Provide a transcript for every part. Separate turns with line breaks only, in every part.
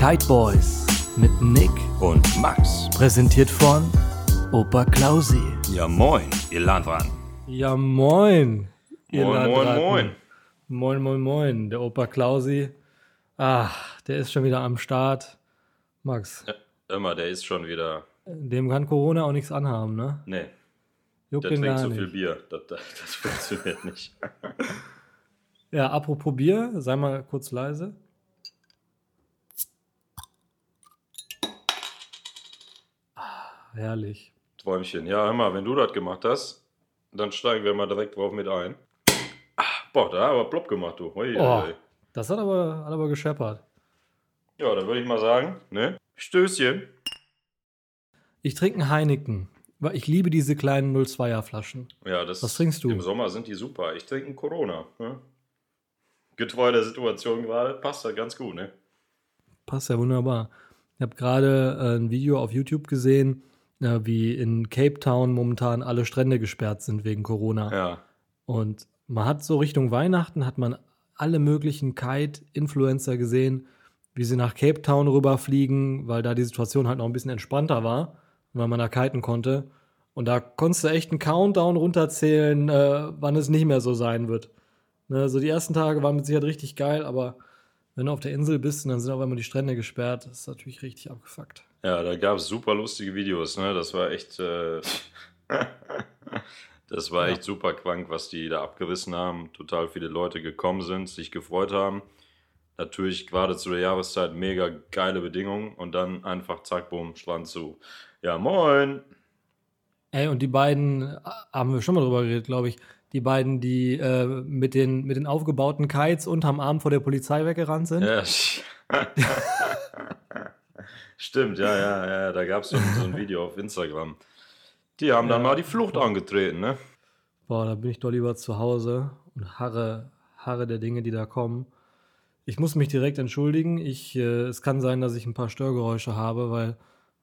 Kite Boys mit Nick,
und Max.
präsentiert von Opa Klausi.
Ja, moin, ihr Landran.
Ja, moin. ihr
Moin, moin,
Landratten.
moin.
Moin, moin, moin. Der Opa Klausi. Ach, der ist schon wieder am Start. Max,
Ja, immer, der ist schon wieder.
dem kann Corona auch nichts anhaben, ne?
Nee,
Juckt
der
den
trinkt
gar
so
nicht.
viel Bier. Das, das, das funktioniert nicht.
Ja, apropos Bier, sei mal kurz leise. Herrlich.
Träumchen. Ja, hör mal, wenn du das gemacht hast, dann steigen wir mal direkt drauf mit ein. Ah, boah, da aber plopp gemacht, du. Hui,
Oh.
hui.
Das hat aber, hat aber gescheppert.
Ja, dann würde ich mal sagen, ne? Stößchen.
Ich trinke einen Heineken, weil ich liebe diese kleinen 02er Flaschen.
Ja, das,
Was trinkst du?
Im Sommer sind die super. Ich trinke einen Corona. Ne? Getreu der Situation gerade, passt das ganz gut, ne?
Passt ja wunderbar. Ich habe gerade äh, ein Video auf YouTube gesehen, äh, wie in Cape Town momentan alle Strände gesperrt sind wegen Corona.
Ja.
Und man hat so Richtung Weihnachten hat man alle möglichen Kite-Influencer gesehen, wie sie nach Cape Town rüberfliegen, weil da die Situation halt noch ein bisschen entspannter war, weil man da kiten konnte. Und da konntest du echt einen Countdown runterzählen, äh, wann es nicht mehr so sein wird. Ne, so die ersten Tage waren mit Sicherheit richtig geil, aber wenn du auf der Insel bist und dann sind auf einmal die Strände gesperrt, das ist natürlich richtig abgefuckt.
Ja, da gab es super lustige Videos, ne? Das war echt, äh, das war
Ja.
echt super krank, was die da abgerissen haben. Total viele Leute gekommen sind, sich gefreut haben. Natürlich gerade zu der Jahreszeit mega geile Bedingungen und dann einfach zack, bumm, Strand zu. Ja, moin.
Ey, und die beiden, äh, haben wir schon mal drüber geredet, glaube ich, die beiden, die äh, mit, den, mit den aufgebauten Kites unterm Arm vor der Polizei weggerannt sind.
Ja, Stimmt, ja, ja, ja, da gab es so, ein- so ein Video auf Instagram. Die haben dann
Ja.
mal die Flucht angetreten, ne?
Boah, da bin ich doch lieber zu Hause und harre, harre der Dinge, die da kommen. Ich muss mich direkt entschuldigen. Ich, äh, es kann sein, dass ich ein paar Störgeräusche habe, weil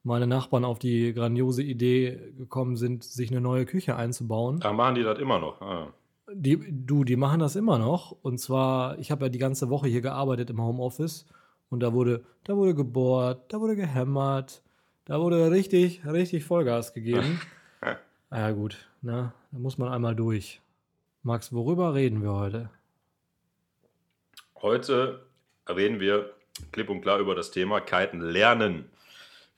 meine Nachbarn auf die grandiose Idee gekommen sind, sich eine neue Küche einzubauen.
Da machen die das immer noch. Ah.
Die, du, die machen das immer noch. Und zwar, ich habe ja die ganze Woche hier gearbeitet im Homeoffice und da wurde, da wurde gebohrt, da wurde gehämmert, da wurde richtig, richtig Vollgas gegeben. ja gut, ne? Da muss man einmal durch. Max, worüber reden wir heute?
Heute reden wir klipp und klar über das Thema Kiten lernen.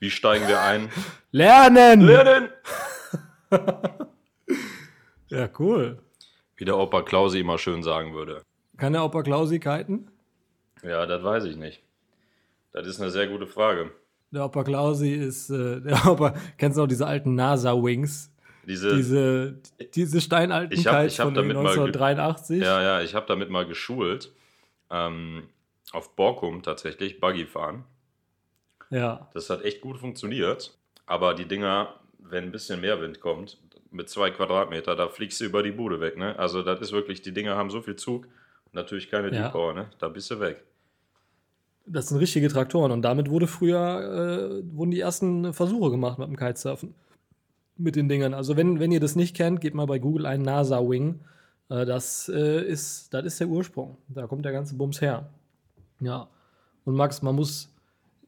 Wie steigen wir ein?
Lernen!
lernen!
Ja, cool.
Wie der Opa Klausi immer schön sagen würde.
Kann der Opa Klausi kiten?
Ja, das weiß ich nicht. Das ist eine sehr gute Frage.
Der Opa Klausi ist, äh, der Opa, kennst du auch diese alten NASA-Wings?
Diese,
Diese, diese steinalten
Ich hab- ich hab
von
damit mal ge-
1983?
ja, ja, ich habe damit mal geschult. Ähm, auf Borkum tatsächlich, Buggy fahren.
Ja.
Das hat echt gut funktioniert. Aber die Dinger, wenn ein bisschen mehr Wind kommt, mit zwei Quadratmeter, da fliegst du über die Bude weg. Ne? Also das ist wirklich, die Dinger haben so viel Zug. Natürlich keine
Ja.
Deep Power, ne? Da bist du weg.
Das sind richtige Traktoren und damit wurde früher, äh, wurden die ersten Versuche gemacht mit dem Kitesurfen. Mit den Dingern. Also wenn, wenn ihr das nicht kennt, gebt mal bei Google ein NASA-Wing. Äh, das, äh, ist, das ist der Ursprung. Da kommt der ganze Bums her. Ja. Und Max, man muss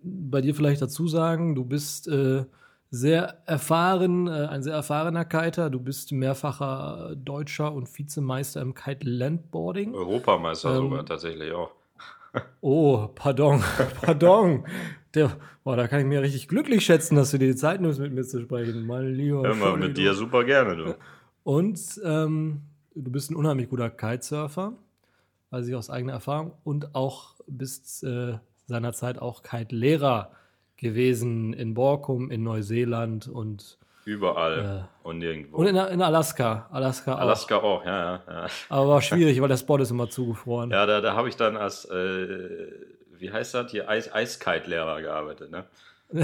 bei dir vielleicht dazu sagen, du bist äh, sehr erfahren, äh, ein sehr erfahrener Kiter. Du bist mehrfacher Deutscher und Vizemeister im Kite-Landboarding.
Europameister
Ähm,
sogar tatsächlich auch.
Oh, pardon, pardon. Der, boah, da kann ich mir richtig glücklich schätzen, dass du dir die Zeit nimmst, mit mir zu sprechen. Mein lieber.
Immer mit
Entschuldigung.
dir super gerne, du.
Und ähm, du bist ein unheimlich guter Kitesurfer, weiß ich aus eigener Erfahrung. Und auch bist äh, seinerzeit auch Kite-Lehrer gewesen in Borkum, in Neuseeland und,
Überall und nirgendwo.
und in, in Alaska. Alaska, auch.
Alaska auch, ja, ja. Ja,
Aber war schwierig, weil der Spot ist immer zugefroren.
ja da, da habe ich dann als, äh, wie heißt das, hier Eis Eiskite-Lehrer gearbeitet, ne?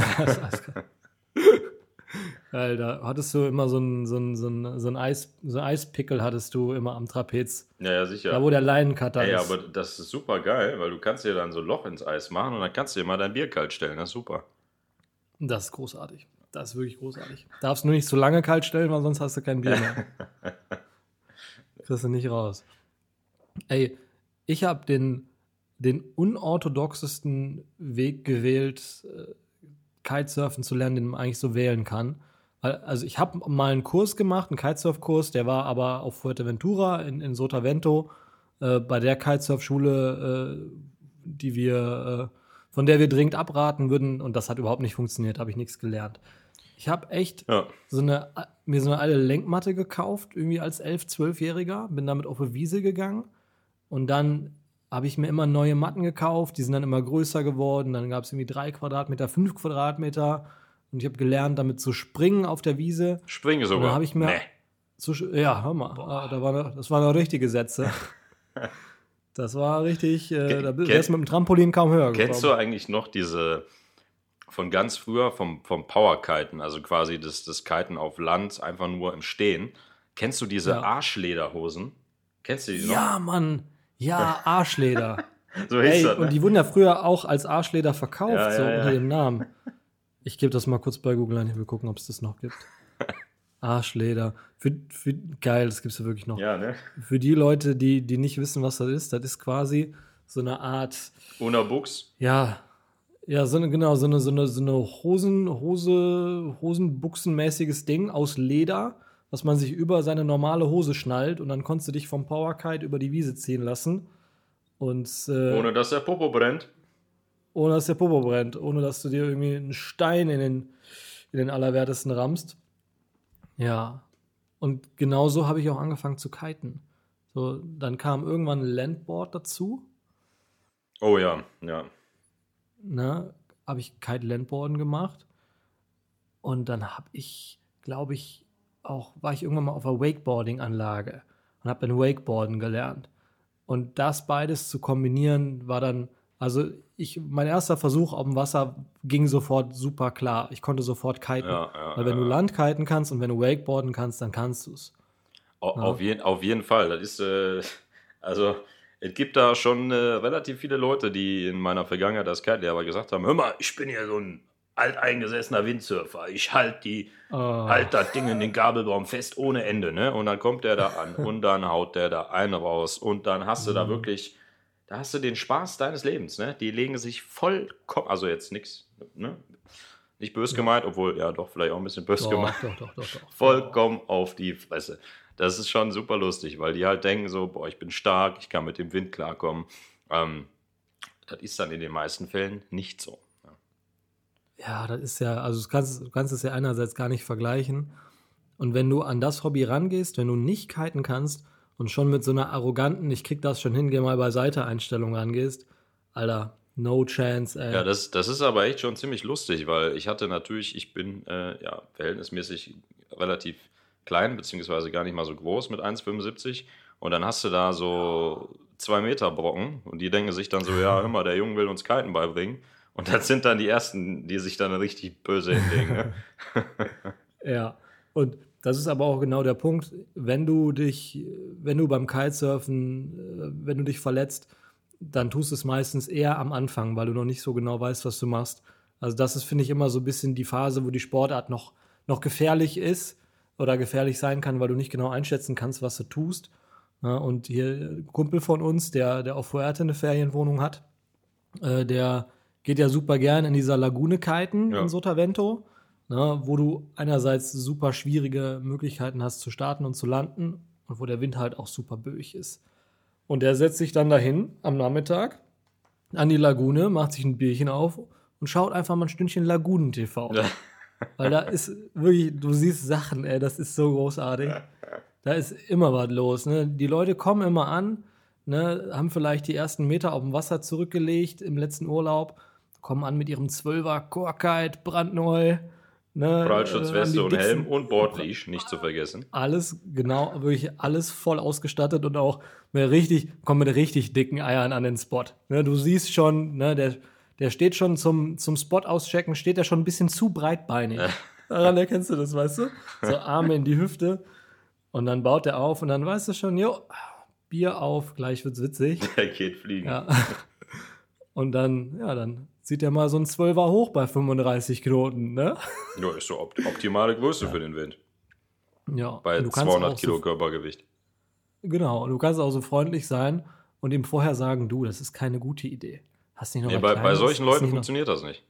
Da hattest du immer so ein, so ein, so ein, so ein, Eis, so ein Eispickel hattest du immer am Trapez.
Ja, ja, sicher.
Da, wo der Leinencutter
Ey,
ist.
aber das ist super geil, weil du kannst dir dann so ein Loch ins Eis machen und dann kannst du dir mal dein Bier kalt stellen. Das ist super.
Das ist großartig. Das ist wirklich großartig. Darfst nur nicht zu lange kalt stellen, weil sonst hast du kein Bier mehr. Kriegst du nicht raus. Ey, ich habe den den unorthodoxesten Weg gewählt, äh, Kitesurfen zu lernen, den man eigentlich so wählen kann. Also ich habe mal einen Kurs gemacht, einen Kitesurf-Kurs, der war aber auf Fuerteventura in, in Sotavento, äh, bei der Kitesurf-Schule, äh, die wir, äh, von der wir dringend abraten würden, und das hat überhaupt nicht funktioniert, habe ich nichts gelernt. Ich habe echt
Ja.
so eine, mir so eine alte Lenkmatte gekauft, irgendwie als 11-, 12-Jähriger, bin damit auf eine Wiese gegangen und dann habe ich mir immer neue Matten gekauft, die sind dann immer größer geworden, dann gab es irgendwie drei Quadratmeter, fünf Quadratmeter und ich habe gelernt, damit zu springen auf der Wiese.
Springe
Und
sogar.
dann habe ich mir,
Nee.
zu, ja, hör mal, ah, da war, das waren noch richtige Sätze. Das war richtig, äh, da wärst du mit dem Trampolin kaum höher
Kennst du eigentlich noch diese von ganz früher vom, vom Powerkiten, also quasi das, das Kiten auf Land, einfach nur im Stehen? Kennst du diese
Ja.
Arschlederhosen? Kennst du die noch?
Ja, Mann, ja, Arschleder.
so hieß
Ey,
das, ne?
und die wurden ja früher auch als Arschleder verkauft,
Ja,
so
ja,
unter dem Namen. Ich gebe das mal kurz bei Google ein, ich will gucken, ob es das noch gibt. Arschleder. Für, für, geil, das gibt es ja wirklich noch.
ja, ne?
Für die Leute, die, die nicht wissen, was das ist, das ist quasi so eine Art,
Una Buchs.
ja, ja, so eine, genau, so eine, so eine, so eine Hosen, Hose, Hosenbuchsenmäßiges Ding aus Leder, was man sich über seine normale Hose schnallt und dann konntest du dich vom Powerkite über die Wiese ziehen lassen. Und äh,
Ohne dass der Popo brennt.
ohne dass der Popo brennt, ohne dass du dir irgendwie einen Stein in den, in den Allerwertesten rammst. Ja. Und genauso habe ich auch angefangen zu kiten. So, dann kam irgendwann ein Landboard dazu.
Oh ja, ja.
Ne, habe ich Kite-Landboarden gemacht. Und dann habe ich, glaube ich, auch, war ich irgendwann mal auf einer Wakeboarding-Anlage und habe dann Wakeboarden gelernt. Und das beides zu kombinieren, war dann, also ich, mein erster Versuch auf dem Wasser ging sofort super klar. Ich konnte sofort kiten.
Ja, ja,
Weil wenn
ja.
du Landkiten kannst und wenn du Wakeboarden kannst, dann kannst du es.
Au- Auf, jeden, auf jeden Fall. Das ist, äh, also, es gibt da schon äh, relativ viele Leute, die in meiner Vergangenheit als Kite-Lehrer gesagt haben: Hör mal, ich bin hier so ein alteingesessener Windsurfer. Ich halt die,
Oh,
halt das Ding in den Gabelbaum fest ohne Ende, ne? Und dann kommt der da an und dann haut der da einen raus und dann hast du da
Mhm.
wirklich, da hast du den Spaß deines Lebens, ne? Die legen sich vollkommen, also jetzt nichts, ne? Nicht bös gemeint, obwohl, ja, doch, vielleicht auch ein bisschen bös
doch,
gemeint
doch, doch, doch, doch.
vollkommen auf die Fresse. Das ist schon super lustig, weil die halt denken so, boah, ich bin stark, ich kann mit dem Wind klarkommen. Ähm, das ist dann in den meisten Fällen nicht so.
Ja, das ist ja, also du kannst, du kannst es ja einerseits gar nicht vergleichen. Und wenn du an das Hobby rangehst, wenn du nicht kiten kannst und schon mit so einer arroganten, ich krieg das schon hin, geh mal beiseite Einstellung rangehst, Alter, no chance, ey.
Ja, das, das ist aber echt schon ziemlich lustig, weil ich hatte natürlich, ich bin äh, ja verhältnismäßig relativ klein, beziehungsweise gar nicht mal so groß mit 1,75 und dann hast du da so zwei Meter Brocken und die denken sich dann so, ja, mal, der Junge will uns Kiten beibringen. Und das sind dann die Ersten, die sich dann richtig böse hinlegen. Ne?
Ja, und das ist aber auch genau der Punkt, wenn du dich, wenn du beim Kitesurfen, äh, wenn du dich verletzt, dann tust du es meistens eher am Anfang, weil du noch nicht so genau weißt, was du machst. Also das ist, finde ich, immer so ein bisschen die Phase, wo die Sportart noch, noch gefährlich ist oder gefährlich sein kann, weil du nicht genau einschätzen kannst, was du tust. Und hier ein Kumpel von uns, der, der auf Fuerte eine Ferienwohnung hat, äh, der geht ja super gern in dieser Lagune kiten
Ja.
in Sotavento, ne, wo du einerseits super schwierige Möglichkeiten hast zu starten und zu landen und wo der Wind halt auch super böig ist. Und der setzt sich dann dahin am Nachmittag an die Lagune, macht sich ein Bierchen auf und schaut einfach mal ein Stündchen Lagunen-TV.
Ja.
Weil da ist wirklich, du siehst Sachen, ey, das ist so großartig. Da ist immer was los. Ne? Die Leute kommen immer an, ne, haben vielleicht die ersten Meter auf dem Wasser zurückgelegt im letzten Urlaub, kommen an mit ihrem Zwölfer Korkite, brandneu. Ne, äh,
Prallschutzweste
die
und Helm und Bordleash, nicht zu vergessen.
alles, genau, wirklich alles voll ausgestattet und auch mit richtig, kommen mit richtig dicken Eiern an den Spot. Ne, du siehst schon, ne, der, der steht schon zum, zum Spot auschecken, steht er schon ein bisschen zu breitbeinig. Daran erkennst du das, weißt du? So Arme in die Hüfte und dann baut er auf und dann weißt du schon, jo, Bier auf, gleich wird's witzig.
Der geht fliegen.
Ja. Und dann, ja, dann zieht er mal so ein Zwölfer hoch bei 35 Knoten, ne?
Ja, ist so opt optimale Größe für den Wind.
Ja.
Bei
Und du kannst
200
auch
Kilo
So,
Körpergewicht.
genau, und du kannst auch so freundlich sein und ihm vorher sagen, du, das ist keine gute Idee. Hast nicht noch
Nee, bei, bei solchen Leuten
noch-
funktioniert das nicht.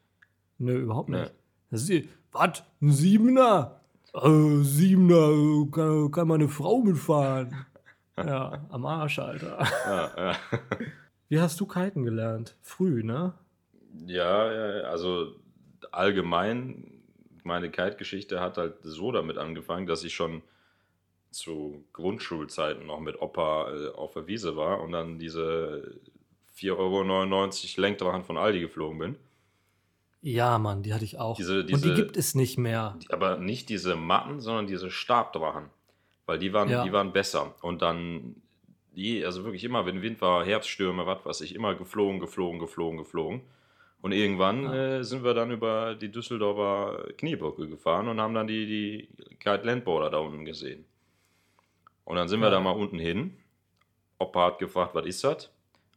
Nö, überhaupt nicht.
Nee.
Was? Ein Siebener? Äh, Siebener, kann, kann meine Frau mitfahren. ja, am Arsch, Alter.
Ja, ja.
Wie hast du kiten gelernt? Früh, ne?
Ja, ja, also allgemein, meine Kite-Geschichte hat halt so damit angefangen, dass ich schon zu Grundschulzeiten noch mit Opa äh, auf der Wiese war und dann diese 4,99 Euro Lenkdrachen von Aldi geflogen bin.
Ja, Mann, die hatte ich auch.
Diese-
Und
diese-
die gibt es nicht mehr.
Aber nicht diese Matten, sondern diese Stabdrachen. Weil die waren,
Ja.
die waren besser. Und dann, die, also wirklich immer, wenn Wind war, Herbststürme, was weiß ich, immer geflogen, geflogen, geflogen, geflogen. Und irgendwann
Ja.
äh, sind wir dann über die Düsseldorfer Kniebrücke gefahren und haben dann die, die Kite Landboarder da unten gesehen. Und dann sind wir
Ja.
da mal unten hin. Opa hat gefragt, was ist das?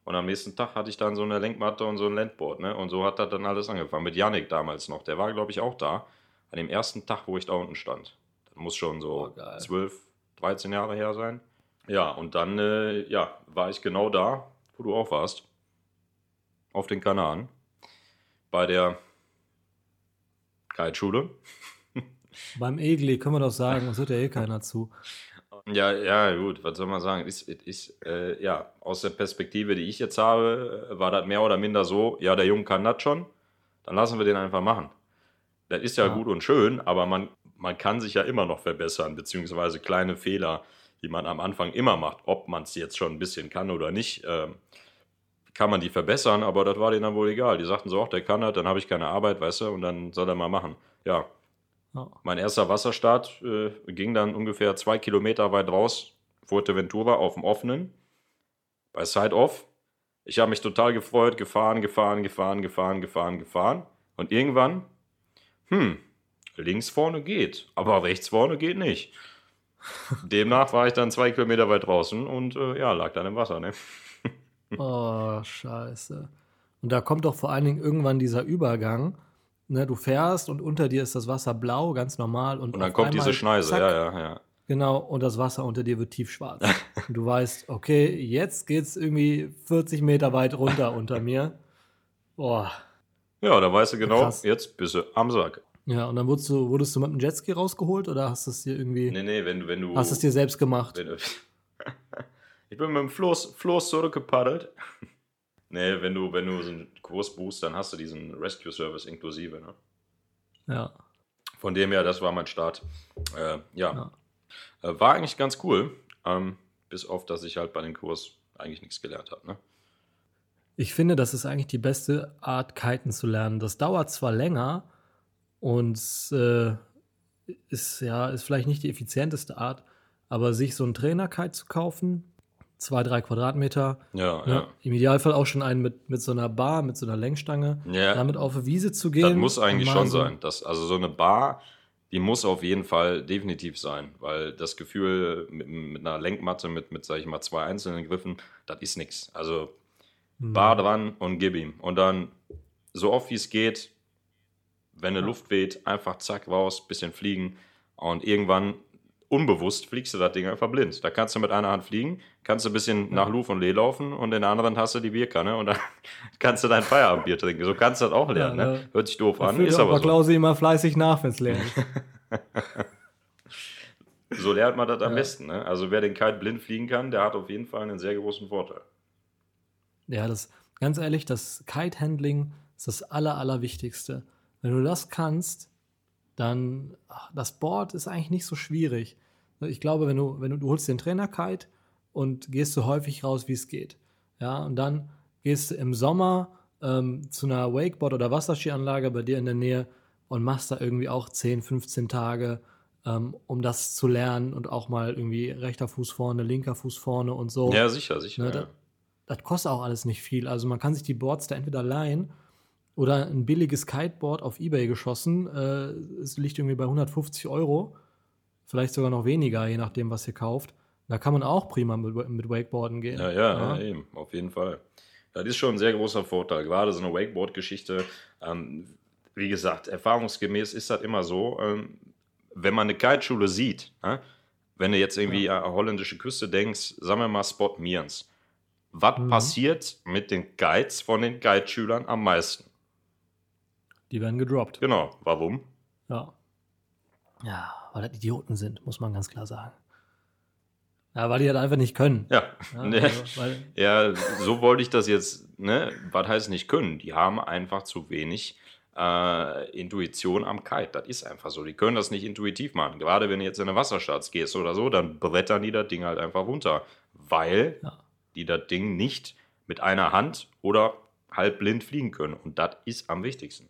Und am nächsten Tag hatte ich dann so eine Lenkmatte und so ein Landboard, ne? Und so hat das dann alles angefangen. Mit Yannick damals noch. Der war, glaube ich, auch da. An dem ersten Tag, wo ich da unten stand. Das muss schon so
Oh, geil.
12, 13 Jahre her sein. Ja, und dann, äh, ja, war ich genau da, wo du auch warst. Auf den Kanaren. Bei der Kiteschule.
Beim Egli können wir doch sagen, uns hört ja eh keiner zu.
Ja, ja, gut, was soll man sagen? Ist, ist, äh, ja, aus der Perspektive, die ich jetzt habe, war das mehr oder minder so, ja, der Junge kann das schon, dann lassen wir den einfach machen. Das ist ja,
Ja.
gut und schön, aber man, man kann sich ja immer noch verbessern, beziehungsweise kleine Fehler, die man am Anfang immer macht, ob man es jetzt schon ein bisschen kann oder nicht, ähm, kann man die verbessern, aber das war denen dann wohl egal. Die sagten so, ach, der kann das, dann habe ich keine Arbeit, weißt du, und dann soll er mal machen. Ja,
Ja.
mein erster Wasserstart äh, ging dann ungefähr zwei Kilometer weit raus, Fuerteventura auf dem offenen, bei Side-Off. Ich habe mich total gefreut, gefahren, gefahren, gefahren, gefahren, gefahren, gefahren. Und irgendwann, hm, links vorne geht, aber rechts vorne geht nicht. Demnach war ich dann zwei Kilometer weit draußen und äh, ja, lag dann im Wasser. Ne?
Oh, scheiße. Und da kommt doch vor allen Dingen irgendwann dieser Übergang. Ne, du fährst und unter dir ist das Wasser blau, ganz normal. Und,
Und dann kommt diese Schneise,
zack,
ja, ja, ja.
Genau, und das Wasser unter dir wird tiefschwarz. und du weißt, okay, jetzt geht's irgendwie 40 Meter weit runter unter mir. Boah.
Ja, da weißt du genau,
Krass.
jetzt bist du am Sack.
Ja, und dann wurdest du, wurdest du mit dem Jetski rausgeholt oder hast du es dir irgendwie,
Nee, nee, wenn, du- wenn du.
hast du es dir selbst gemacht?
Wenn ich bin mit dem Floß, Floß zurückgepaddelt. nee, wenn du, wenn du so einen Kurs buchst, dann hast du diesen Rescue Service inklusive. Ne?
Ja.
Von dem her, das war mein Start. Äh, ja. Äh, war eigentlich ganz cool. Ähm, bis auf, dass ich halt bei dem Kurs eigentlich nichts gelernt habe. Ne?
Ich finde, das ist eigentlich die beste Art, Kiten zu lernen. Das dauert zwar länger und äh, ist ja ist vielleicht nicht die effizienteste Art, aber sich so einen Trainer-Kite zu kaufen, zwei, drei Quadratmeter,
Ja,
ne,
ja.
im Idealfall auch schon einen mit, mit so einer Bar, mit so einer Lenkstange,
Ja.
damit auf die Wiese zu gehen.
Das muss eigentlich schon
so-
sein. Das, also so eine Bar, die muss auf jeden Fall definitiv sein, weil das Gefühl mit, mit einer Lenkmatte mit, mit, sag ich mal, zwei einzelnen Griffen, das ist nichts. Also
Hm.
Bar dran und gib ihm. Und dann so oft wie es geht, wenn eine Luft weht, einfach zack raus, bisschen fliegen und irgendwann unbewusst fliegst du das Ding einfach blind. Da kannst du mit einer Hand fliegen, kannst du ein bisschen nach Luf und Lee laufen und in der anderen hast du die Bierkanne und dann kannst du dein Feierabendbier trinken. So kannst du das auch lernen.
Ja,
ne?
ne?
Hört sich doof an, ist aber
Opa
so.
Klausi immer fleißig nach, wenn's leer ist.
So lernt man das am
Ja.
besten. Ne? Also wer den Kite blind fliegen kann, der hat auf jeden Fall einen sehr großen Vorteil.
Ja, das, ganz ehrlich, das Kite-Handling ist das Aller, Allerwichtigste. Wenn du das kannst, dann, ach, das Board ist eigentlich nicht so schwierig. Ich glaube, wenn du, wenn du, du holst den Trainer-Kite und gehst so häufig raus, wie es geht. Ja, und dann gehst du im Sommer ähm, zu einer Wakeboard- oder Wasserskianlage bei dir in der Nähe und machst da irgendwie auch 10, 15 Tage, ähm, um das zu lernen und auch mal irgendwie rechter Fuß vorne, linker Fuß vorne und so.
Ja, sicher, sicher.
Ne,
ja.
da- das kostet auch alles nicht viel. Also man kann sich die Boards da entweder leihen oder ein billiges Kiteboard auf Ebay geschossen. Äh, es liegt irgendwie bei 150 Euro. Vielleicht sogar noch weniger, je nachdem, was ihr kauft. Da kann man auch prima mit, mit Wakeboarden gehen.
Ja, ja, ja, eben, auf jeden Fall. Das ist schon ein sehr großer Vorteil. Gerade so eine Wakeboard-Geschichte. Ähm, wie gesagt, erfahrungsgemäß ist das immer so, ähm, wenn man eine Kiteschule sieht, äh, wenn du jetzt irgendwie an holländische Küste denkst, sagen wir mal Spot Mierens, was passiert mit den Guides von den Guide-Schülern am meisten?
Die werden gedroppt.
Genau. Warum?
Ja. Ja, weil das Idioten sind, muss man ganz klar sagen. Ja, weil die halt einfach nicht können.
Ja.
Ja, also,
Ja, so wollte ich das jetzt, ne? Was heißt nicht können? Die haben einfach zu wenig äh, Intuition am Kite. Das ist einfach so. Die können das nicht intuitiv machen. Gerade wenn du jetzt in eine Wasserstarts gehst oder so, dann brettern die das Ding halt einfach runter. Weil
Ja.
die das Ding nicht mit einer Hand oder halb blind fliegen können. Und das ist am wichtigsten.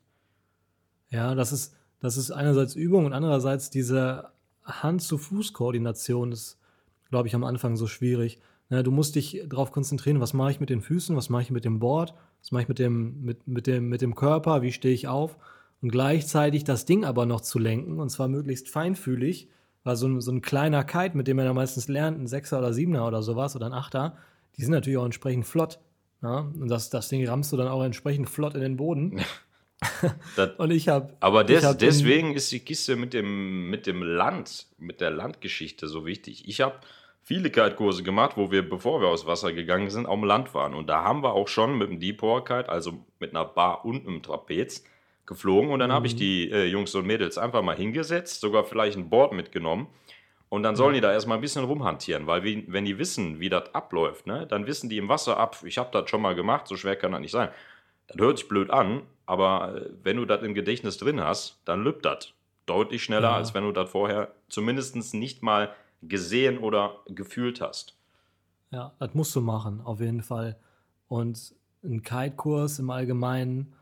Ja, das ist, das ist einerseits Übung und andererseits diese Hand-zu-Fuß-Koordination ist, glaube ich, am Anfang so schwierig. Ne, du musst dich darauf konzentrieren, was mache ich mit den Füßen, was mache ich mit dem Board, was mache ich mit dem, mit, mit, dem, mit dem Körper, wie stehe ich auf und gleichzeitig das Ding aber noch zu lenken und zwar möglichst feinfühlig, weil so ein, so ein kleiner Kite, mit dem man ja meistens lernt, ein Sechser oder Siebener oder sowas oder ein Achter, die sind natürlich auch entsprechend flott. Ja? Und das, das Ding rammst du dann auch entsprechend flott in den Boden.
Das,
Und ich habe.
aber des,
ich hab
deswegen ist die Kiste mit dem, mit dem Land, mit der Landgeschichte so wichtig. Ich habe viele Kite-Kurse gemacht, wo wir, bevor wir aufs Wasser gegangen sind, auf dem Land waren. Und da haben wir auch schon mit dem Deep Kite, also mit einer Bar und einem Trapez, geflogen. Und dann habe ich die äh, Jungs und Mädels einfach mal hingesetzt, sogar vielleicht ein Board mitgenommen. Und dann sollen die da erstmal ein bisschen rumhantieren, weil wie, wenn die wissen, wie das abläuft, ne, dann wissen die im Wasser ab, ich habe das schon mal gemacht, so schwer kann das nicht sein. Das hört sich blöd an, aber äh, wenn du das im Gedächtnis drin hast, dann lübt das deutlich schneller,
Ja.
als wenn du das vorher zumindest nicht mal gesehen oder gefühlt hast.
Ja, das musst du machen, auf jeden Fall. Und ein Kite-Kurs im Allgemeinen.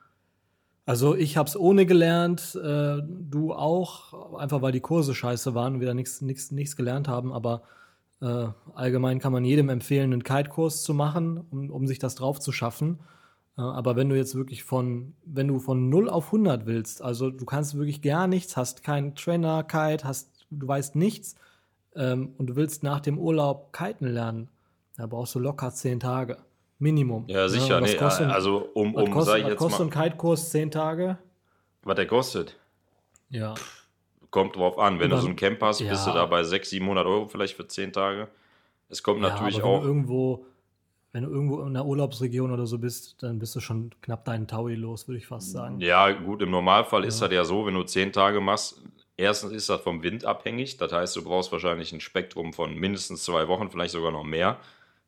Also ich habe es ohne gelernt, äh, du auch, einfach weil die Kurse scheiße waren und wir da nichts gelernt haben. Aber äh, allgemein kann man jedem empfehlen, einen Kite-Kurs zu machen, um, um sich das drauf zu schaffen. Äh, aber wenn du jetzt wirklich von, wenn du von 0 auf 100 willst, also du kannst wirklich gar nichts, hast keinen Trainer-Kite, hast, du weißt nichts ähm, und du willst nach dem Urlaub kiten lernen, da brauchst du locker 10 Tage. Minimum.
Ja, sicher.
und was
nee,
kostet,
also, um, um
kostet,
sag ich
was
jetzt
kostet
mal,
ein Kite-Kurs 10 Tage?
was der kostet.
Ja.
Kommt drauf an. Wenn
Über-
du so ein Camp hast, bist du
Ja.
da bei 600, 700 Euro vielleicht für 10 Tage. Es kommt natürlich
ja, wenn
auch.
Irgendwo, wenn du irgendwo in einer Urlaubsregion oder so bist, dann bist du schon knapp deinen Taui los, würde ich fast sagen.
Ja, gut, im Normalfall ist
Ja.
das ja so, wenn du 10 Tage machst, erstens ist das vom Wind abhängig. Das heißt, du brauchst wahrscheinlich ein Spektrum von mindestens zwei Wochen, vielleicht sogar noch mehr,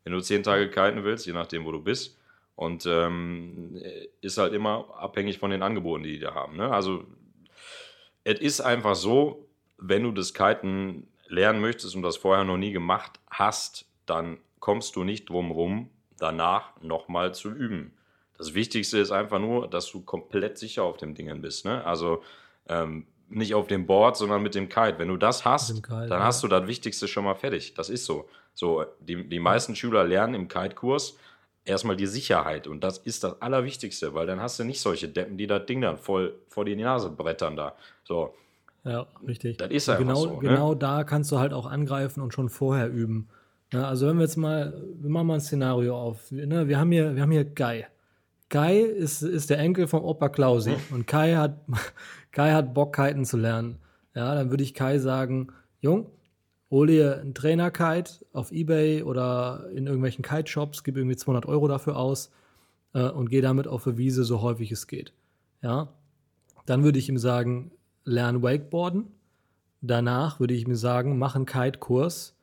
wenn du 10 Tage kiten willst, je nachdem, wo du bist. Und ähm, ist halt immer abhängig von den Angeboten, die die da haben. Ne? Also, es ist einfach so, wenn du das Kiten lernen möchtest und das vorher noch nie gemacht hast, dann kommst du nicht drum rum, danach nochmal zu üben. Das Wichtigste ist einfach nur, dass du komplett sicher auf dem Dingen bist. Ne? Also ähm, nicht auf dem Board, sondern mit dem Kite. Wenn du das hast,
Kite,
dann
ja.
hast du das Wichtigste schon mal fertig. Das ist so. So, die, die meisten Schüler lernen im Kite-Kurs erstmal die Sicherheit. Und das ist das Allerwichtigste, weil dann hast du nicht solche Deppen, die das Ding dann voll vor die Nase brettern da. So,
Ja, richtig.
Das ist einfach
genau,
so, ne?
Genau da kannst du halt auch angreifen und schon vorher üben. Ja, also wenn wir jetzt mal, wir machen mal ein Szenario auf. Ne, wir haben hier, wir haben hier Guy. Guy ist, ist der Enkel vom Opa Klausi und Kai hat, Kai hat Bock, Kiten zu lernen. Ja, dann würde ich Kai sagen, Jung, hol dir einen Trainer-Kite auf Ebay oder in irgendwelchen Kite-Shops, gib irgendwie 200 Euro dafür aus äh, und geh damit auf der Wiese so häufig es geht. Ja, dann würde ich ihm sagen, lern Wakeboarden. Danach würde ich mir sagen, mach einen Kite-Kurs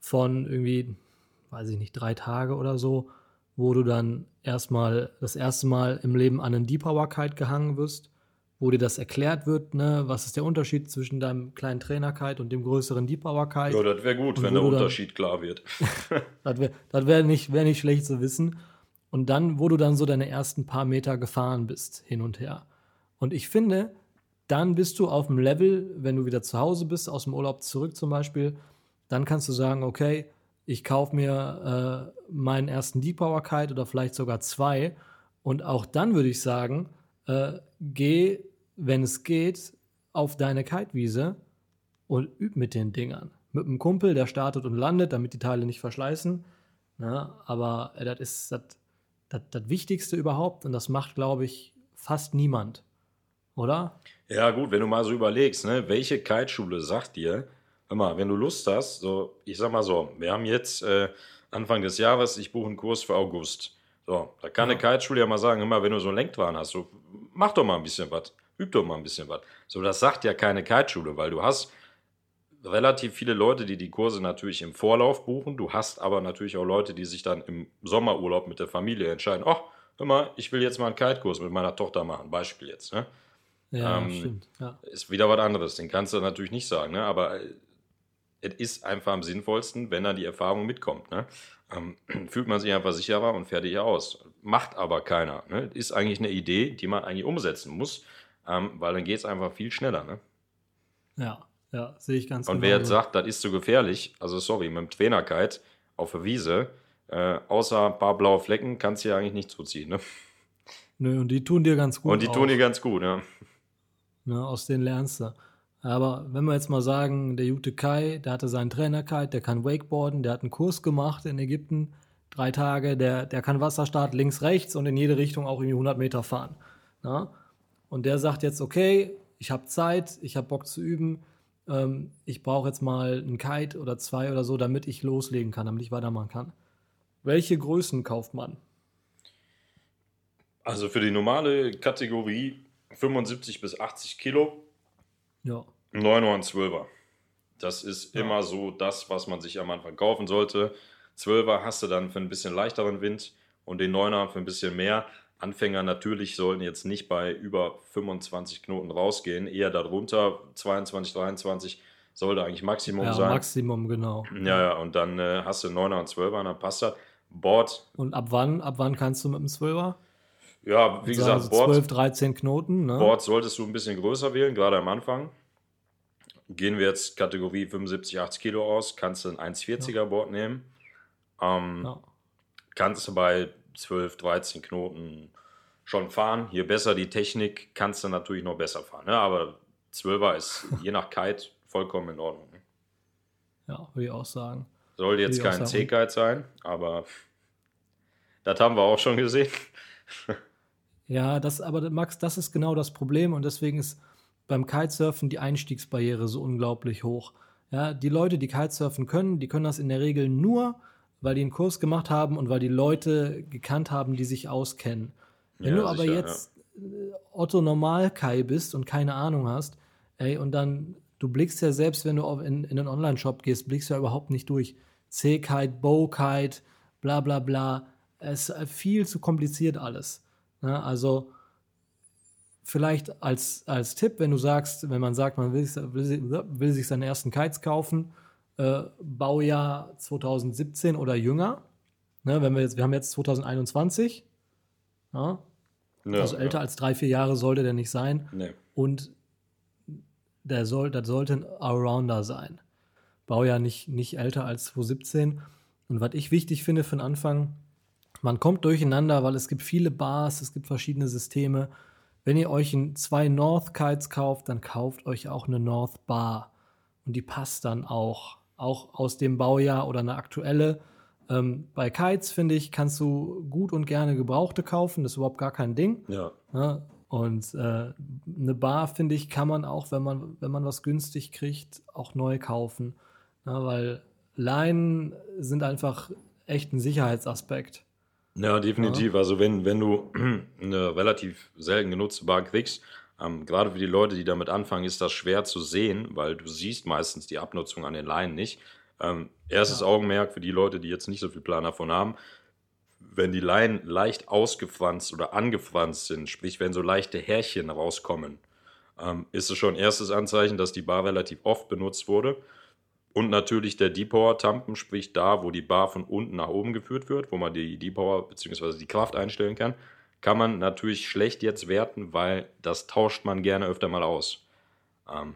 von irgendwie, weiß ich nicht, drei Tage oder so, wo du dann erstmal das erste Mal im Leben an einen Deep Power Kite gehangen wirst, wo dir das erklärt wird, ne, was ist der Unterschied zwischen deinem kleinen Trainer-Kite und dem größeren Deep Power Kite.
ja, das wäre gut,
Und
wenn der
du dann-
Unterschied klar wird.
Das wäre wär nicht, wär nicht schlecht zu wissen. Und dann, wo du dann so deine ersten paar Meter gefahren bist, hin und her. Und ich finde, dann bist du auf dem Level, wenn du wieder zu Hause bist, aus dem Urlaub zurück zum Beispiel, dann kannst du sagen, okay, ich kaufe mir äh, meinen ersten Deep Power Kite oder vielleicht sogar zwei. Und auch dann würde ich sagen, äh, geh, wenn es geht, auf deine Kitewiese und üb mit den Dingern. Mit einem Kumpel, der startet und landet, damit die Teile nicht verschleißen. Ne? Aber äh, das ist das Wichtigste überhaupt und das macht, glaube ich, fast niemand. Oder?
Ja, gut, wenn du mal so überlegst, ne, welche Kiteschule sagt dir, mal, wenn du Lust hast, so, ich sag mal so, wir haben jetzt äh, Anfang des Jahres, ich buche einen Kurs für August. So, da kann
Ja.
eine Kiteschule ja mal sagen, immer wenn du so einen Lenkwahn hast, so, mach doch mal ein bisschen was, üb doch mal ein bisschen was. So, das sagt ja keine Kiteschule, weil du hast relativ viele Leute, die die Kurse natürlich im Vorlauf buchen. Du hast aber natürlich auch Leute, die sich dann im Sommerurlaub mit der Familie entscheiden, ach, hör mal, ich will jetzt mal einen Kite-Kurs mit meiner Tochter machen. Beispiel jetzt, ne?
Ja,
Ähm,
stimmt. Ja.
Ist wieder was anderes, den kannst du natürlich nicht sagen, ne? aber äh, es ist einfach am sinnvollsten, wenn dann die Erfahrung mitkommt. Ne? Ähm, fühlt man sich einfach sicherer und fertig aus. Macht aber keiner. Ne? Ist eigentlich eine Idee, die man eigentlich umsetzen muss, ähm, weil dann geht es einfach viel schneller. Ne?
ja, ja, sehe ich ganz
Und wer jetzt sagt, das ist zu gefährlich, also sorry, mit dem Trainerkite auf der Wiese, äh, außer ein paar blaue Flecken, kannst du ja eigentlich nicht zuziehen. Ne?
Nö, und die tun dir ganz gut.
und die
auch.
tun dir ganz gut. Ja.
Ne, aus denen lernst du. Aber wenn wir jetzt mal sagen, der Jute Kai, der hatte seinen Trainerkite, der kann Wakeboarden, der hat einen Kurs gemacht in Ägypten, drei Tage, der, der kann Wasserstart links, rechts und in jede Richtung auch irgendwie 100 Meter fahren. Na? Und der sagt jetzt, okay, ich habe Zeit, ich habe Bock zu üben, ähm, ich brauche jetzt mal einen Kite oder zwei oder so, damit ich loslegen kann, damit ich weitermachen kann. Welche Größen kauft man?
Also für die normale Kategorie 75 bis 80 Kilo,
Ja,
9er und 12er. Das ist
Ja.
immer so das, was man sich am Anfang kaufen sollte. 12er hast du dann für ein bisschen leichteren Wind und den 9er für ein bisschen mehr. Anfänger natürlich sollten jetzt nicht bei über 25 Knoten rausgehen, eher darunter. 22, 23 sollte eigentlich Maximum
ja
sein.
Maximum, genau.
ja, ja, und dann äh, hast du 9er und 12er und dann passt das. Board,
Und ab wann, ab wann kannst du mit dem 12er?
ja, wie gesagt,
so
Board,
12, 13 Knoten, ne?
Board solltest du ein bisschen größer wählen, gerade am Anfang. Gehen wir jetzt Kategorie 75, 80 Kilo aus, kannst du ein 1,40er Board nehmen. Ähm,
Ja.
Kannst du bei 12, 13 Knoten schon fahren. Je besser die Technik, kannst du natürlich noch besser fahren. Ne? Aber 12er ist je nach Kite vollkommen in Ordnung. Ne?
ja, würde ich auch sagen.
Soll jetzt kein. C-Kite sein, aber das haben wir auch schon gesehen.
Ja, das, aber Max, das ist genau das Problem und deswegen ist beim Kitesurfen die Einstiegsbarriere so unglaublich hoch. Ja, die Leute, die Kitesurfen können, die können das in der Regel nur, weil die einen Kurs gemacht haben und weil die Leute gekannt haben, die sich auskennen. Wenn
Ja,
du aber
sicher,
jetzt äh, Otto Normal-Kai bist und keine Ahnung hast, ey, und dann, du blickst ja selbst, wenn du in, in einen Online-Shop gehst, blickst du ja überhaupt nicht durch. C-Kite, Bow-Kite, bla bla bla. Es ist viel zu kompliziert alles. Ne? Also vielleicht als, als Tipp, wenn du sagst, wenn man sagt, man will, sich- will, will sich seinen ersten Kites kaufen, äh, Baujahr 2017 oder jünger. Ne, wenn wir jetzt, wir haben jetzt 2021. Ja,
Ja,
also älter als drei, vier Jahre sollte der nicht sein.
Nee.
Und der soll, das sollte ein Allrounder sein. Baujahr nicht, nicht älter als 2017. Und was ich wichtig finde für den Anfang, man kommt durcheinander, weil es gibt viele Bars, es gibt verschiedene Systeme. Wenn ihr euch zwei North Kites kauft, dann kauft euch auch eine North Bar. Und die passt dann auch, auch aus dem Baujahr oder eine aktuelle. Ähm, bei Kites, finde ich, kannst du gut und gerne Gebrauchte kaufen, das ist überhaupt gar kein Ding.
Ja.
Ne? Und äh, eine Bar, finde ich, kann man auch, wenn man, wenn man was günstig kriegt, auch neu kaufen. Ne? Weil Leinen sind einfach echt ein Sicherheitsaspekt.
Ja, definitiv. Also wenn, wenn du eine relativ selten genutzte Bar kriegst, ähm, gerade für die Leute, die damit anfangen, ist das schwer zu sehen, weil du siehst meistens die Abnutzung an den Leinen nicht. Ähm, erstes Augenmerk für die Leute, die jetzt nicht so viel Plan davon haben, wenn die Leinen leicht ausgefranst oder angefranst sind, sprich wenn so leichte Härchen rauskommen, ähm, ist es schon erstes Anzeichen, dass die Bar relativ oft benutzt wurde. Und natürlich der Deep Power Tampen, sprich da, wo die Bar von unten nach oben geführt wird, wo man die Deep Power bzw. die Kraft einstellen kann, kann man natürlich schlecht jetzt werten, weil das tauscht man gerne öfter mal aus. Ähm,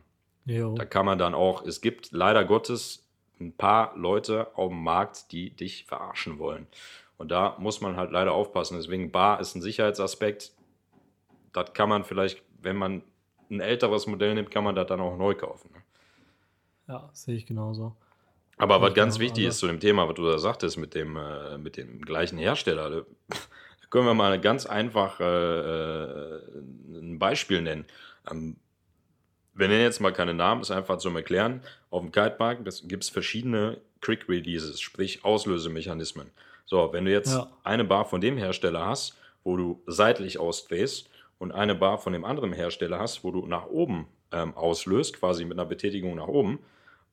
da kann man dann auch, es gibt leider Gottes ein paar Leute auf dem Markt, die dich verarschen wollen. Und da muss man halt leider aufpassen. Deswegen Bar ist ein Sicherheitsaspekt. Das kann man vielleicht, wenn man ein älteres Modell nimmt, kann man das dann auch neu kaufen. Ne?
Ja, sehe ich genauso.
Aber was
Ja,
ganz
genau,
wichtig
also-
ist zu dem Thema, was du da sagtest, mit dem, äh, mit dem gleichen Hersteller, da da können wir mal ganz einfach äh, äh, ein Beispiel nennen. Ähm, wir nennen jetzt mal keine Namen, ist einfach zum Erklären. Auf dem Kitepark gibt es verschiedene Quick Releases, sprich Auslösemechanismen. So, wenn du jetzt
Ja.
eine Bar von dem Hersteller hast, wo du seitlich ausdrehst und eine Bar von dem anderen Hersteller hast, wo du nach oben ähm, auslöst, quasi mit einer Betätigung nach oben,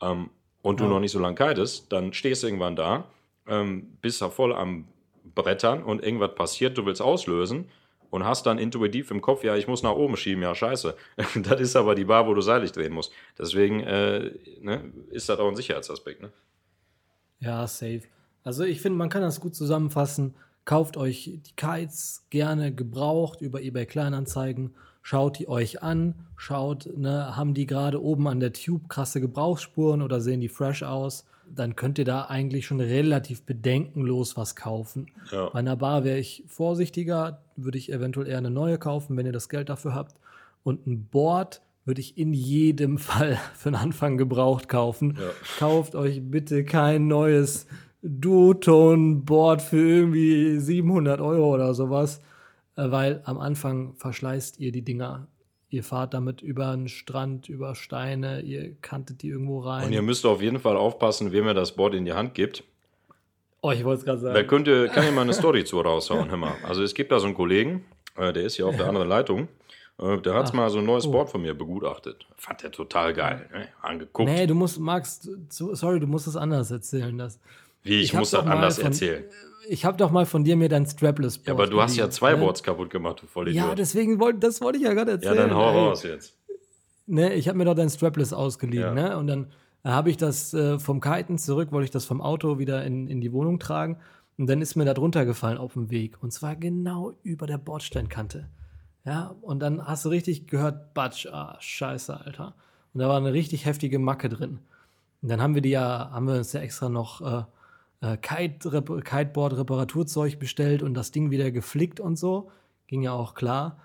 ähm, und du
Ja.
noch nicht so lange kitest, dann stehst du irgendwann da, ähm, bist da voll am Brettern und irgendwas passiert, du willst auslösen und hast dann intuitiv im Kopf, ja, ich muss nach oben schieben, ja, scheiße. das ist aber die Bar, wo du seitlich drehen musst. Deswegen äh, ne, ist das auch ein Sicherheitsaspekt. Ne?
Ja, safe. Also ich finde, man kann das gut zusammenfassen. Kauft euch die Kites gerne gebraucht über eBay Kleinanzeigen. Schaut die euch an. Schaut, ne, haben die gerade oben an der Tube krasse Gebrauchsspuren oder sehen die fresh aus? Dann könnt ihr da eigentlich schon relativ bedenkenlos was kaufen.
Ja.
Bei einer Bar wäre ich vorsichtiger, würde ich eventuell eher eine neue kaufen, wenn ihr das Geld dafür habt. Und ein Board würde ich in jedem Fall für den Anfang gebraucht kaufen.
Ja.
Kauft euch bitte kein neues Duoton-Board für irgendwie 700 Euro oder sowas, weil am Anfang verschleißt ihr die Dinger. Ihr fahrt damit über einen Strand, über Steine, ihr kantet die irgendwo rein.
Und ihr müsst auf jeden Fall aufpassen, wem ihr das Board in die Hand gibt.
oh, ich wollte es gerade sagen.
Wer könnte, kann ja mal eine Story zu raushauen, hör mal. Also es gibt da so einen Kollegen, äh, der ist hier auf der anderen Leitung. Äh, der hat
Ach,
mal so ein neues
oh.
Board von mir begutachtet. Fand der total geil. Ne? Angeguckt.
Nee, du musst, Max, sorry, du musst es anders erzählen. Das.
Wie, ich,
ich
muss das anders
von-
erzählen.
Ich habe doch mal von dir mir dein Strapless-Board.
Ja, aber du hast ja zwei
ne?
Boards kaputt gemacht, du Vollidiot.
Ja, deswegen wollte, das wollte ich ja gerade
ja
erzählen.
dann hau raus jetzt.
Ne, ich habe mir doch dein Strapless ausgeliehen,
Ja.
ne? Und dann äh, habe ich das äh, vom Kiten zurück, wollte ich das vom Auto wieder in, in die Wohnung tragen. Und dann ist mir da drunter gefallen auf dem Weg. Und zwar genau über der Bordsteinkante. Ja, und dann hast du richtig gehört, Batsch, ah, scheiße, Alter. Und da war eine richtig heftige Macke drin. Und dann haben wir die ja, haben wir uns ja extra noch äh, äh, Kite, Rep Kiteboard-Reparaturzeug bestellt und das Ding wieder geflickt und so. Ging ja auch klar.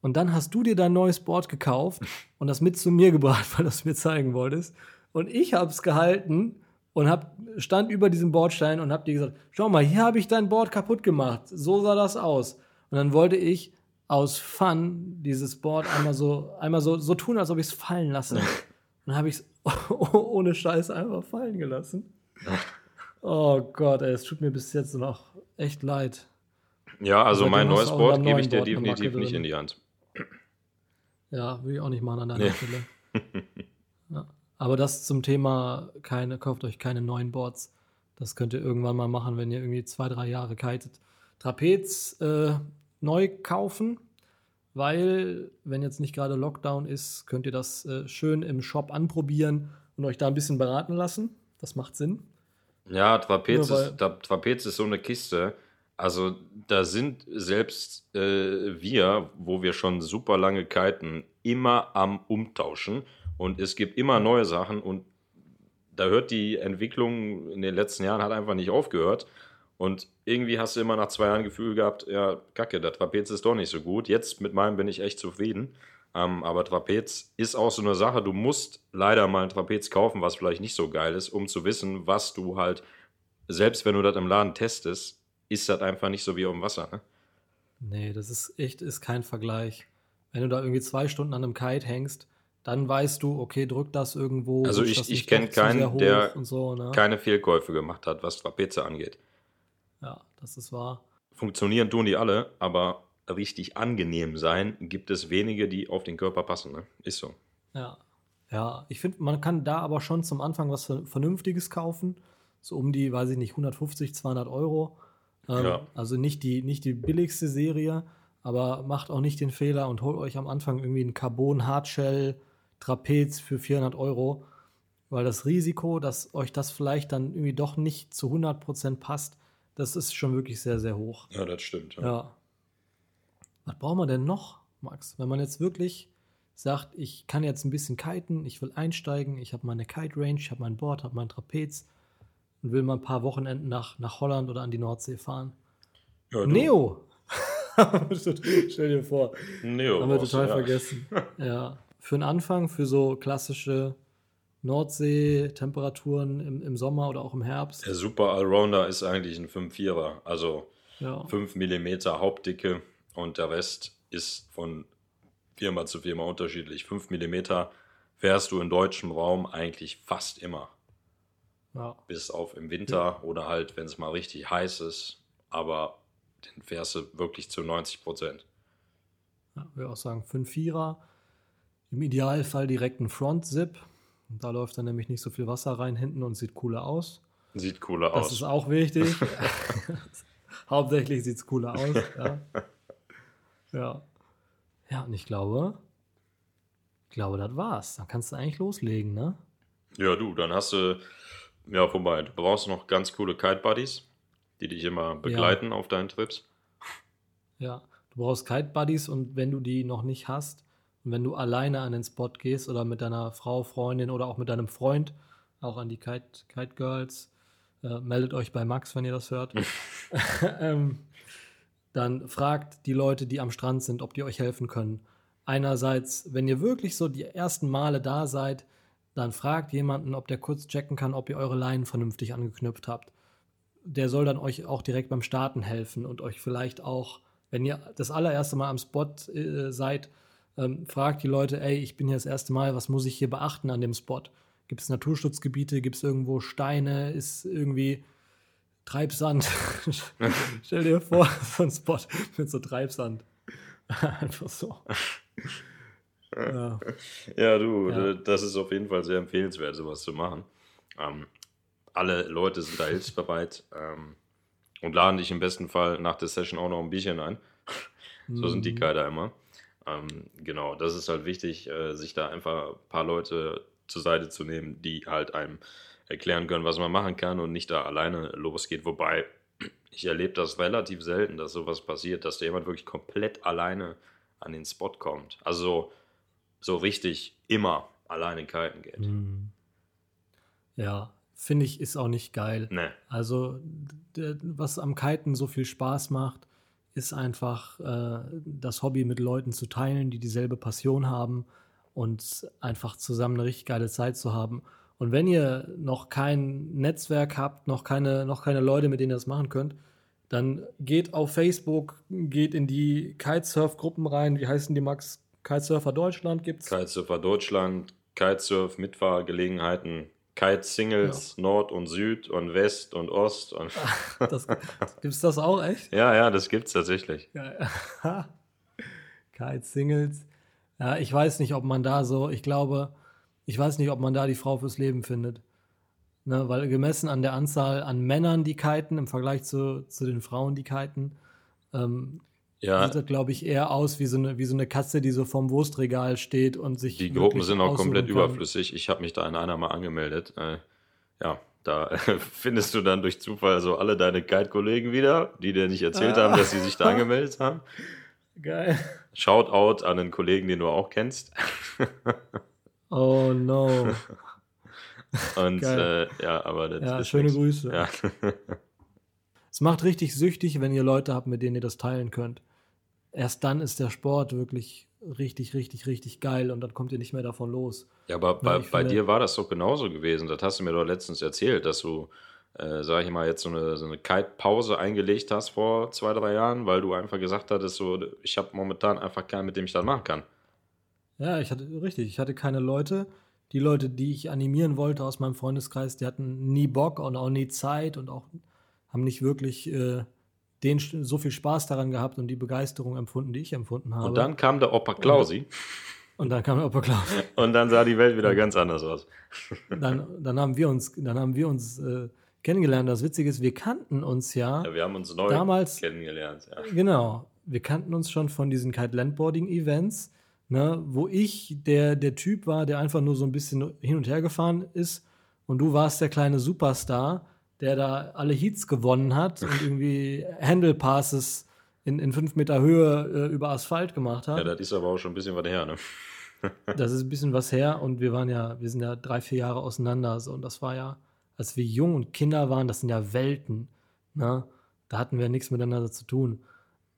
Und dann hast du dir dein neues Board gekauft und das mit zu mir gebracht, weil du es mir zeigen wolltest. Und ich habe es gehalten und hab, stand über diesem Bordstein und habe dir gesagt, schau mal, hier habe ich dein Board kaputt gemacht. So sah das aus. Und dann wollte ich aus Fun dieses Board einmal so, einmal so, so tun, als ob ich es fallen lasse. Und dann habe ich es ohne Scheiß einfach fallen gelassen. Oh Gott, ey, es tut mir bis jetzt noch echt leid.
Ja, also mein neues Board gebe ich dir
Board
definitiv nicht in die Hand.
Ja, würde ich auch nicht machen an deiner
Nee.
Stelle. ja. Aber das zum Thema, keine, kauft euch keine neuen Boards. Das könnt ihr irgendwann mal machen, wenn ihr irgendwie zwei, drei Jahre kitet. Trapez äh, neu kaufen, weil, wenn jetzt nicht gerade Lockdown ist, könnt ihr das äh, schön im Shop anprobieren und euch da ein bisschen beraten lassen. Das macht Sinn.
Ja, Trapez, ist, Trapez ist so eine Kiste. Also da sind selbst äh, wir, wo wir schon super lange kiten, immer am Umtauschen. Und es gibt immer neue Sachen und da hört die Entwicklung in den letzten Jahren hat einfach nicht aufgehört. Und irgendwie hast du immer nach zwei Jahren Gefühl gehabt, ja, kacke, der Trapez ist doch nicht so gut. Jetzt mit meinem bin ich echt zufrieden. Ähm, aber Trapez ist auch so eine Sache, du musst leider mal ein Trapez kaufen, was vielleicht nicht so geil ist, um zu wissen, was du halt, selbst wenn du das im Laden testest, ist das einfach nicht so wie dem Wasser. Ne?
Nee, das ist echt ist kein Vergleich. Wenn du da irgendwie zwei Stunden an einem Kite hängst, dann weißt du, okay, drück das irgendwo.
Also ich- ich
nicht
kenn
doch zu
keinen, der
so, ne?
Keine Fehlkäufe gemacht hat, was Trapeze angeht.
Ja, das ist wahr.
Funktionieren tun die alle, aber richtig angenehm sein gibt es wenige, die auf den Körper passen. Ne? Ist so.
Ja. Ja, ich finde, man kann da aber schon zum Anfang was Ver- Vernünftiges kaufen. So um die, weiß ich nicht, 150, 200 Euro. Ähm,
Ja.
Also nicht die, nicht die billigste Serie, aber macht auch nicht den Fehler und holt euch am Anfang irgendwie einen Carbon Hardshell Trapez für 400 Euro. Weil das Risiko, dass euch das vielleicht dann irgendwie doch nicht zu 100% passt, das ist schon wirklich sehr, sehr hoch.
Ja, das stimmt.
Ja. Was braucht man denn noch, Max? Wenn man jetzt wirklich sagt, ich kann jetzt ein bisschen kiten, ich will einsteigen, ich habe meine Kite-Range, ich habe mein Board, habe mein Trapez und will mal ein paar Wochenenden nach, nach Holland oder an die Nordsee fahren.
Ja,
Neo! Stell dir vor.
Neo.
Haben wir total
ja.
vergessen. Ja. Für den Anfang, für so klassische Nordsee-Temperaturen im, im Sommer oder auch im Herbst.
Der Super Allrounder ist eigentlich ein 5-4er, also
Ja.
5 mm Hauptdicke und der Rest ist von Firma zu Firma unterschiedlich. 5 mm fährst du in deutschem Raum eigentlich fast immer.
Ja.
Bis auf im Winter oder halt, wenn es mal richtig heiß ist. Aber den fährst du wirklich zu 90 Prozent.
Ja, würde auch sagen, 5 Vierer. Im Idealfall direkt ein Front-Zip. Da läuft dann nämlich nicht so viel Wasser rein hinten und sieht cooler aus.
Sieht cooler
Das
aus.
ist auch wichtig. Hauptsächlich sieht es cooler aus. Ja. ja. Ja, und ich glaube, ich glaube, das war's. Dann kannst du eigentlich loslegen, ne?
Ja, du, dann hast du, ja, vorbei. Du brauchst noch ganz coole Kite-Buddies, die dich immer begleiten auf deinen Trips.
Ja. Du brauchst Kite Buddies und wenn du die noch nicht hast und wenn du alleine an den Spot gehst oder mit deiner Frau, Freundin oder auch mit deinem Freund, auch an die Kite, Kite Girls, äh, meldet euch bei Max, wenn ihr das hört. ähm, dann fragt die Leute, die am Strand sind, ob die euch helfen können. Einerseits, wenn ihr wirklich so die ersten Male da seid, dann fragt jemanden, ob der kurz checken kann, ob ihr eure Leinen vernünftig angeknüpft habt. Der soll dann euch auch direkt beim Starten helfen und euch vielleicht auch, wenn ihr das allererste Mal am Spot äh, seid, ähm, fragt die Leute, ey, ich bin hier das erste Mal, was muss ich hier beachten an dem Spot? Gibt es Naturschutzgebiete? Gibt es irgendwo Steine? Ist irgendwie Treibsand? Stell dir vor, so ein Spot mit so Treibsand. Einfach so. ja.
Ja, du,
Ja.
äh, das ist auf jeden Fall sehr empfehlenswert, sowas zu machen. Ähm, alle Leute sind da hilfsbereit ähm, und laden dich im besten Fall nach der Session auch noch ein Bierchen ein. So sind die
Mhm.
Kiter immer. Ähm, genau, das ist halt wichtig, äh, sich da einfach ein paar Leute zur Seite zu nehmen, die halt einem erklären können, was man machen kann und nicht da alleine losgeht. Wobei, ich erlebe das relativ selten, dass sowas passiert, dass da jemand wirklich komplett alleine an den Spot kommt. Also so richtig immer alleine kiten geht.
Mhm. Ja, finde ich, ist auch nicht geil.
Ne,
Also, was am Kiten so viel Spaß macht, ist einfach äh, das Hobby mit Leuten zu teilen, die dieselbe Passion haben und einfach zusammen eine richtig geile Zeit zu haben. Und wenn ihr noch kein Netzwerk habt, noch keine, noch keine Leute, mit denen ihr das machen könnt, dann geht auf Facebook, geht in die Kitesurf-Gruppen rein. Wie heißen die, Max? Kitesurfer Deutschland gibt's.
Kitesurfer Deutschland, Kitesurf, Mitfahrgelegenheiten, Kite-Singles, Nord und Süd und West und Ost. Und
Das, gibt's das auch echt?
ja, ja, das gibt's tatsächlich.
Geil. Kite Singles. Ja, ich weiß nicht, ob man da so, ich glaube, ich weiß nicht, ob man da die Frau fürs Leben findet. Ne, weil gemessen an der Anzahl an Männern, die kiten, im Vergleich zu, zu den Frauen, die kiten, ähm,
Ja,
sieht das, glaube ich, eher aus wie so, eine, wie so eine Katze, die so vorm Wurstregal steht und sich.
die Gruppen sind auch komplett
kann.
überflüssig. Ich habe mich da in einer mal angemeldet. Äh, ja, da findest du dann durch Zufall so alle deine Kite-Kollegen wieder, die dir nicht erzählt
Ah.
haben, dass sie sich da angemeldet haben.
Geil.
Shoutout an einen Kollegen, den du auch kennst.
Oh no.
Und äh, ja, aber das
Ja,
ist
schöne
nix.
Grüße.
Ja.
Es macht richtig süchtig, wenn ihr Leute habt, mit denen ihr das teilen könnt. Erst dann ist der Sport wirklich richtig, richtig, richtig geil und dann kommt ihr nicht mehr davon los.
Ja, aber bei, bei
finde-
dir war das doch genauso gewesen. Das hast du mir doch letztens erzählt, dass du, äh, sag ich mal, jetzt so eine, so eine Kite-Pause eingelegt hast vor zwei, drei Jahren, weil du einfach gesagt hattest, so, ich habe momentan einfach keinen, mit dem ich das machen kann.
Ja, ich hatte, richtig, ich hatte keine Leute. Die Leute, die ich animieren wollte aus meinem Freundeskreis, die hatten nie Bock und auch nie Zeit und auch haben nicht wirklich äh, den, so viel Spaß daran gehabt und die Begeisterung empfunden, die ich empfunden habe.
Und dann kam der Opa Klausi
und dann kam der Opa Klaus.
und dann sah die Welt wieder ganz anders aus.
Dann, dann haben wir uns, dann haben wir uns äh, kennengelernt. Das Witzige ist, wir kannten uns ja.
Ja, wir haben uns neu
Damals-
kennengelernt. Ja.
Genau. Wir kannten uns schon von diesen Kite-Landboarding-Events, ne, wo ich der, der Typ war, der einfach nur so ein bisschen hin und her gefahren ist. Und du warst der kleine Superstar, der da alle Heats gewonnen hat und irgendwie Handle-Passes in, in fünf Meter Höhe äh, über Asphalt gemacht hat.
ja, das ist aber auch schon ein bisschen was her, ne?
Das ist ein bisschen was her und wir waren ja, wir sind ja drei, vier Jahre auseinander. So, und das war ja, als wir jung und Kinder waren, das sind ja Welten. Ne? Da hatten wir nichts miteinander zu tun.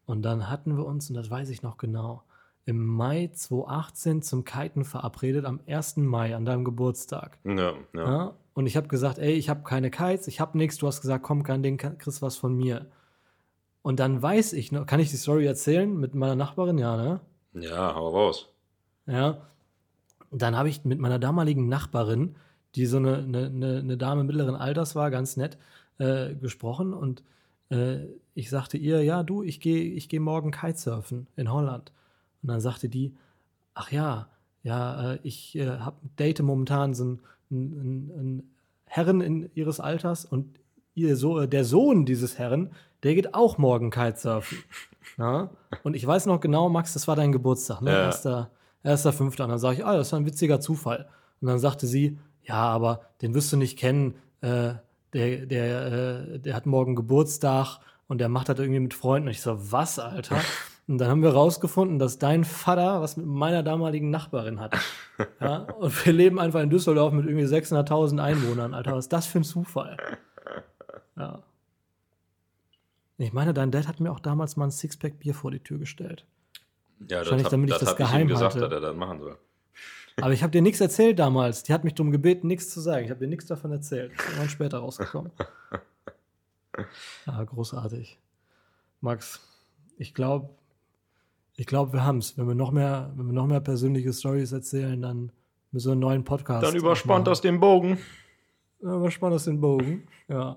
Und dann hatten wir uns, und das weiß ich noch genau, im Mai 2018 zum Kiten verabredet, am 1. Mai, an deinem Geburtstag.
Ja, ja.
Ja? Und ich habe gesagt, ey, ich habe keine Kites, ich habe nichts. Du hast gesagt, komm, kein Ding, kriegst was von mir. Und dann weiß ich noch, kann ich die Story erzählen mit meiner Nachbarin? Ja, ne?
Ja, hau raus.
Ja. dann habe ich mit meiner damaligen Nachbarin, die so eine, eine, eine, eine Dame mittleren Alters war, ganz nett, äh, gesprochen und äh, ich sagte ihr, ja, du, ich gehe ich geh morgen Kitesurfen in Holland. Und dann sagte die, ach ja, ja, äh, ich äh, hab, date momentan so einen, einen, einen Herren in ihres Alters und ihr so, der Sohn dieses Herren, der geht auch morgen Kitesurfen. Ja? Und ich weiß noch genau, Max, das war dein Geburtstag, ne?
Ja.
Erster, erster Fünfter. Und dann sage ich, ah, das ist ein witziger Zufall. Und dann sagte sie, ja, aber den wirst du nicht kennen. Äh, der, der, äh, der hat morgen Geburtstag und der macht das irgendwie mit Freunden. Und ich so, was, Alter? Und dann haben wir rausgefunden, dass dein Vater was mit meiner damaligen Nachbarin hat. Ja? Und wir leben einfach in Düsseldorf mit irgendwie 600.000 Einwohnern, Alter. Was ist das für ein Zufall? Ja. Ich meine, dein Dad hat mir auch damals mal ein Sixpack Bier vor die Tür gestellt.
Ja,
Wahrscheinlich,
hab-
damit ich das
hab
geheim
ihm gesagt,
halte.
dass er das machen soll.
Aber ich habe dir nichts erzählt damals. Die hat mich darum gebeten, nichts zu sagen. Ich habe dir nichts davon erzählt. Das ist irgendwann später rausgekommen. Ja, großartig. Max, ich glaube, ich glaube, wir haben es. Wenn wir noch mehr, wenn wir noch mehr persönliche Stories erzählen, dann müssen wir einen neuen Podcast.
Dann überspannt das den Bogen.
Ja, überspannt aus den Bogen. Ja.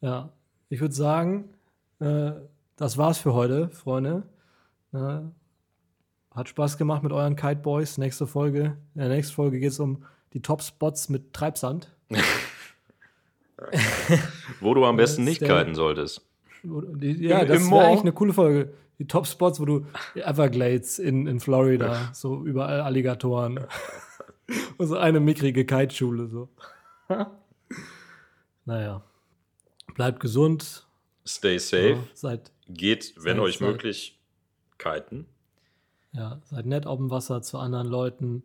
Ja. Ich würde sagen, äh, das war's für heute, Freunde. Ja. Hat Spaß gemacht mit euren Kite Boys. Nächste Folge, in der nächsten Folge geht es um die Top-Spots mit Treibsand.
Wo du am besten nicht kiten solltest.
Die, ja,
Im-
das wäre eigentlich eine coole Folge. Die Top-Spots, wo du Everglades in, in Florida, so überall Alligatoren. Und so eine mickrige Kiteschule, so. naja. Bleibt gesund.
Stay safe.
Ja, seid,
Geht, wenn
Seid-
euch
seid-
möglich, kiten.
ja, seid nett auf dem Wasser zu anderen Leuten.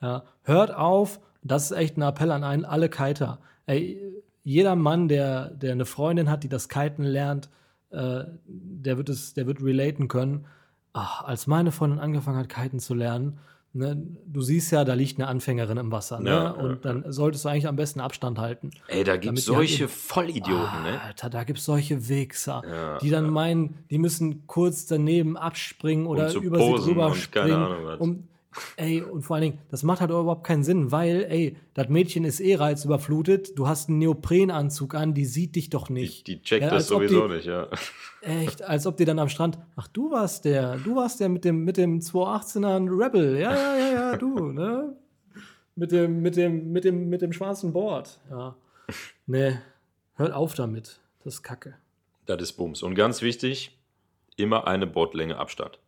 Ja, hört auf, das ist echt ein Appell an einen, alle Kiter. Ey, jeder Mann, der, der eine Freundin hat, die das Kiten lernt, äh, der wird es, der wird relaten können. Ach, als meine Freundin angefangen hat, Kiten zu lernen, ne, du siehst ja, da liegt eine Anfängerin im Wasser, ne?
Ja, ja,
und dann solltest du eigentlich am besten Abstand halten.
Ey, da
Damit die halt
solche
eben-
Vollidioten, ne?
Alter, da gibt's solche Wichser,
Ja,
die dann meinen, die müssen kurz daneben abspringen oder über sie drüber
und
springen.
keine Ahnung was.
um, ey, und vor allen Dingen, das macht halt überhaupt keinen Sinn, weil, ey, das Mädchen ist eh reizüberflutet, du hast einen Neoprenanzug an, die sieht dich doch
Die,
nicht.
die checkt
Ja,
das sowieso
die-
nicht, ja.
Echt, als ob die dann am Strand, ach, du warst der, du warst der mit dem, mit dem 218er Rebel, ja, ja, ja, ja, du, ne? Mit dem, mit dem, mit dem, mit dem schwarzen Board, ja. Nee, hört auf damit, das ist kacke.
Das ist Bums. Und ganz wichtig, immer eine Bordlänge Abstand.